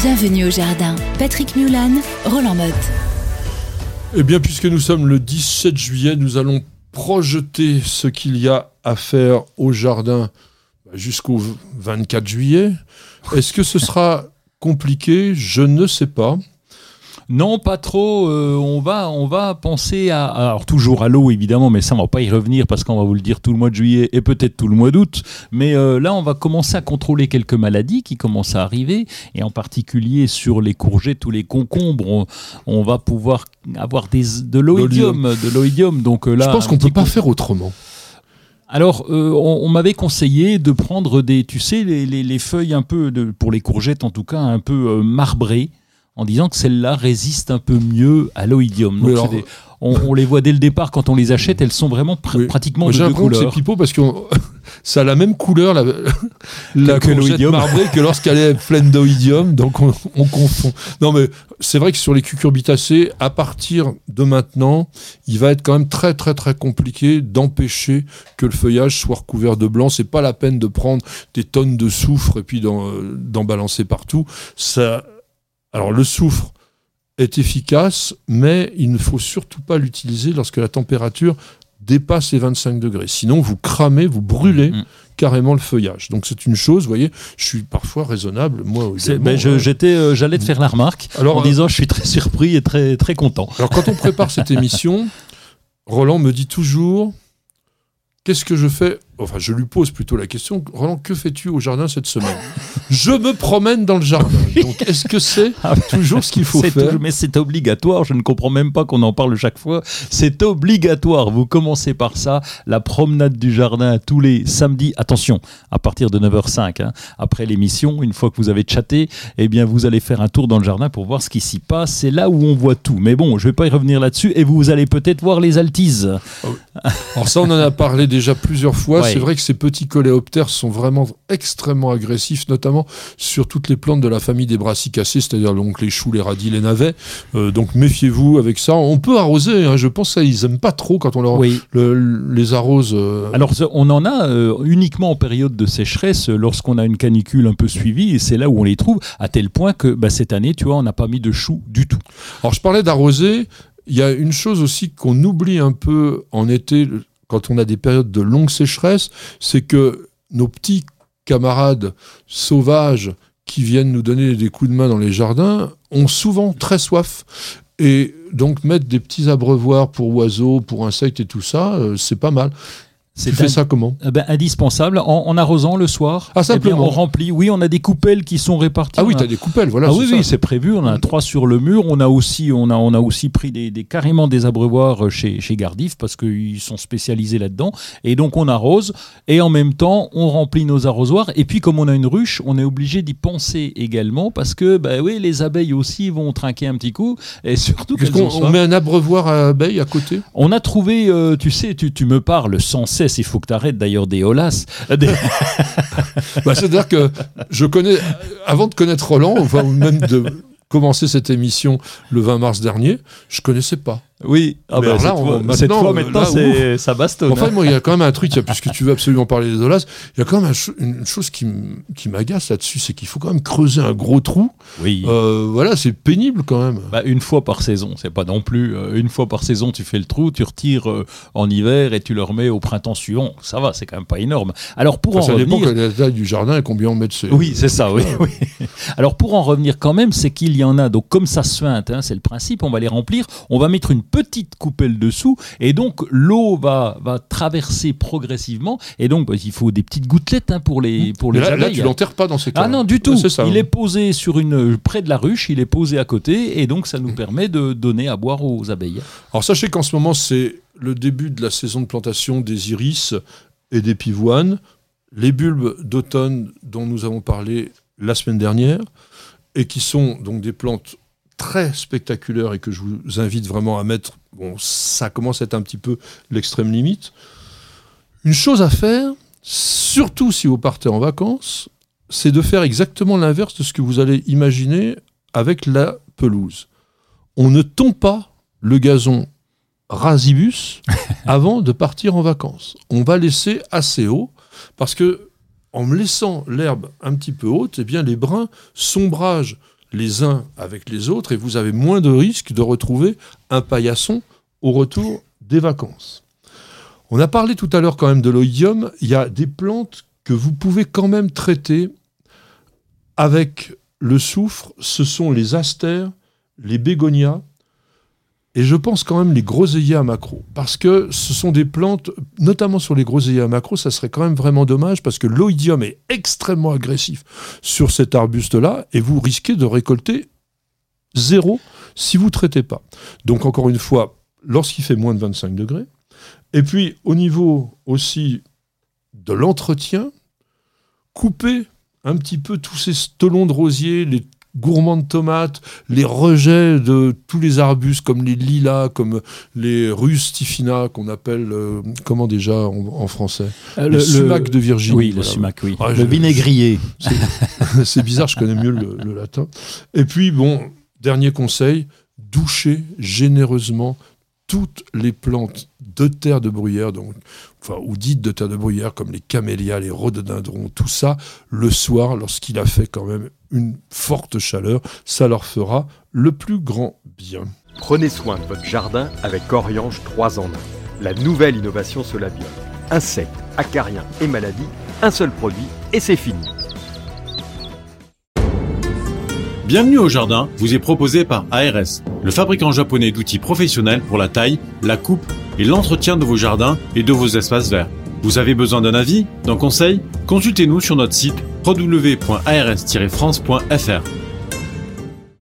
Bienvenue au jardin. Patrick Mulan, Roland Motte. Eh bien, puisque nous sommes le 17 juillet, nous allons projeter ce qu'il y a à faire au jardin jusqu'au 24 juillet. Est-ce que ce sera compliqué? Je ne sais pas. Non, pas trop. Euh, on va, on va penser à, alors toujours à l'eau évidemment, mais ça on va pas y revenir parce qu'on va vous le dire tout le mois de juillet et peut-être tout le mois d'août. Mais euh, là, on va commencer à contrôler quelques maladies qui commencent à arriver et en particulier sur les courgettes ou les concombres, on, va pouvoir avoir des, de l'oïdium, de l'oïdium. Donc euh, là, je pense qu'on peut pas faire autrement. Alors, on, m'avait conseillé de prendre des, tu sais, les, feuilles un peu, de, pour les courgettes en tout cas, un peu marbrées, en disant que celle-là résiste un peu mieux à l'oïdium. on, les voit dès le départ quand on les achète, elles sont vraiment pratiquement de deux couleurs. C'est pipeau parce que ça a la même couleur la, la que courgette marbrée que lorsqu'elle est pleine d'oïdium, donc on, confond. Non mais c'est vrai que sur les cucurbitacées, à partir de maintenant, il va être quand même très très très compliqué d'empêcher que le feuillage soit recouvert de blanc. C'est pas la peine de prendre des tonnes de soufre et puis d'en balancer partout. Ça alors le soufre est efficace, mais il ne faut surtout pas l'utiliser lorsque la température dépasse les 25 degrés. Sinon, vous cramez, vous brûlez mm. carrément le feuillage. Donc c'est une chose, vous voyez, je suis parfois raisonnable, moi. Ben, euh, j'étais, euh, j'allais te faire la remarque en disant je suis très surpris et très, très content. Alors quand on prépare cette émission, Roland me dit toujours, qu'est-ce que je fais Enfin, je lui pose plutôt la question, Roland, que fais-tu au jardin cette semaine? Je me promène dans le jardin. Donc, est-ce que c'est ah toujours ce qu'il faut faire? Mais c'est obligatoire, je ne comprends même pas qu'on en parle chaque fois. C'est obligatoire, vous commencez par ça, la promenade du jardin tous les samedis. Attention, à partir de 9h05, hein, après l'émission, une fois que vous avez chatté, eh bien, vous allez faire un tour dans le jardin pour voir ce qui s'y passe. C'est là où on voit tout. Mais bon, je ne vais pas y revenir là-dessus et vous allez peut-être voir les altises. Ah Alors ça, on en a parlé déjà plusieurs fois. C'est vrai que ces petits coléoptères sont vraiment extrêmement agressifs, notamment sur toutes les plantes de la famille des brassicacées, c'est-à-dire donc les choux, les radis, les navets. Euh, donc méfiez-vous avec ça. On peut arroser, hein, je pense qu'ils n'aiment pas trop quand on leur, les arrose. Euh. Alors on en a euh, uniquement en période de sécheresse, lorsqu'on a une canicule un peu suivie, et c'est là où on les trouve, à tel point que bah, cette année, tu vois, on n'a pas mis de choux du tout. Alors je parlais d'arroser, il y a une chose aussi qu'on oublie un peu en été, quand on a des périodes de longue sécheresse, c'est que nos petits camarades sauvages qui viennent nous donner des coups de main dans les jardins ont souvent très soif. Et donc mettre des petits abreuvoirs pour oiseaux, pour insectes et tout ça, euh, c'est pas mal. Tu fais ça comment eh ben, Indispensable, en, arrosant le soir. Ah, simplement. on remplit. Oui, on a des coupelles qui sont réparties. Ah oui, tu as des coupelles, voilà. Ah oui, oui, c'est prévu. On a trois sur le mur. On a aussi, on a, on a aussi pris des, carrément des abreuvoirs chez, chez Gardif parce qu'ils sont spécialisés là-dedans. Et donc, on arrose et en même temps, on remplit nos arrosoirs. Et puis, comme on a une ruche, on est obligé d'y penser également parce que, bah oui, les abeilles aussi vont trinquer un petit coup. Et surtout, on, met un abreuvoir à abeilles à côté? On a trouvé, euh, tu sais, tu, tu me parles sans cesse il faut que tu arrêtes d'ailleurs des holas. Bah, c'est-à-dire que je connais, avant de connaître Roland, enfin, même de commencer cette émission le 20 mars dernier, je connaissais pas. Oui, ah bah, cette, fois, maintenant, ça bastonne. Enfin, hein. moi, il y a quand même un truc, puisque tu veux absolument parler des dollars, il y a quand même une chose qui m'agace là-dessus, c'est qu'il faut quand même creuser un gros trou. Oui. Euh, voilà, c'est pénible quand même. Bah, une fois par saison, c'est pas non plus. Euh, une fois par saison, tu fais le trou, tu retires euh, en hiver et tu le remets au printemps suivant. Ça va, c'est quand même pas énorme. Alors pour en ça revenir. Dépend de la taille du jardin et combien on met de ce... Oui, c'est ça, oui, oui. Alors pour en revenir quand même, c'est qu'il y en a. Donc comme ça se feinte, hein, c'est le principe, on va les remplir. On va mettre une petite coupelle dessous et donc l'eau va, va traverser progressivement et donc bah, il faut des petites gouttelettes hein, pour les pour les là, Là, tu l'enterres pas dans ces cas. Ah non du tout. il est posé sur une près de la ruche, il est posé à côté et donc ça nous permet de donner à boire aux abeilles. Alors sachez qu'en ce moment c'est le début de la saison de plantation des iris et des pivoines. Les bulbes d'automne dont nous avons parlé la semaine dernière et qui sont donc des plantes très spectaculaire et que je vous invite vraiment à mettre, bon, ça commence à être un petit peu l'extrême limite. Une chose à faire, surtout si vous partez en vacances, c'est de faire exactement l'inverse de ce que vous allez imaginer avec la pelouse. On ne tombe pas le gazon rasibus avant de partir en vacances. On va laisser assez haut parce que en me laissant l'herbe un petit peu haute, eh bien les brins sombragent les uns avec les autres et vous avez moins de risques de retrouver un paillasson au retour des vacances. On a parlé tout à l'heure quand même de l'oïdium. Il y a des plantes que vous pouvez quand même traiter avec le soufre. Ce sont les astères, les bégonias et je pense quand même les groseilliers à macro. Parce que ce sont des plantes, notamment sur les groseilliers à macro, ça serait quand même vraiment dommage parce que l'oïdium est extrêmement agressif sur cet arbuste-là et vous risquez de récolter zéro si vous ne traitez pas. Donc encore une fois, lorsqu'il fait moins de 25 degrés, et puis, au niveau aussi de l'entretien, couper un petit peu tous ces stolons de rosiers, les gourmands de tomates, les rejets de tous les arbustes comme les lilas, comme les rustifina qu'on appelle euh, comment déjà en, français euh, le, sumac de Virginie. Oui, le sumac, oui. Ah, le vinaigrier. C'est bizarre, je connais mieux le, le latin. Et puis bon, dernier conseil, doucher généreusement toutes les plantes de terre de bruyère, donc, enfin, ou dites de terre de bruyère, comme les camélias, les rhododendrons, tout ça, le soir, lorsqu'il a fait quand même une forte chaleur, ça leur fera le plus grand bien. Prenez soin de votre jardin avec Oriange 3 en 1. La nouvelle innovation Solabium. Insectes, acariens et maladies, un seul produit et c'est fini. Bienvenue au jardin vous est proposé par ARS, le fabricant japonais d'outils professionnels pour la taille, la coupe et l'entretien de vos jardins et de vos espaces verts. Vous avez besoin d'un avis, d'un conseil? Consultez-nous sur notre site www.ars-france.fr.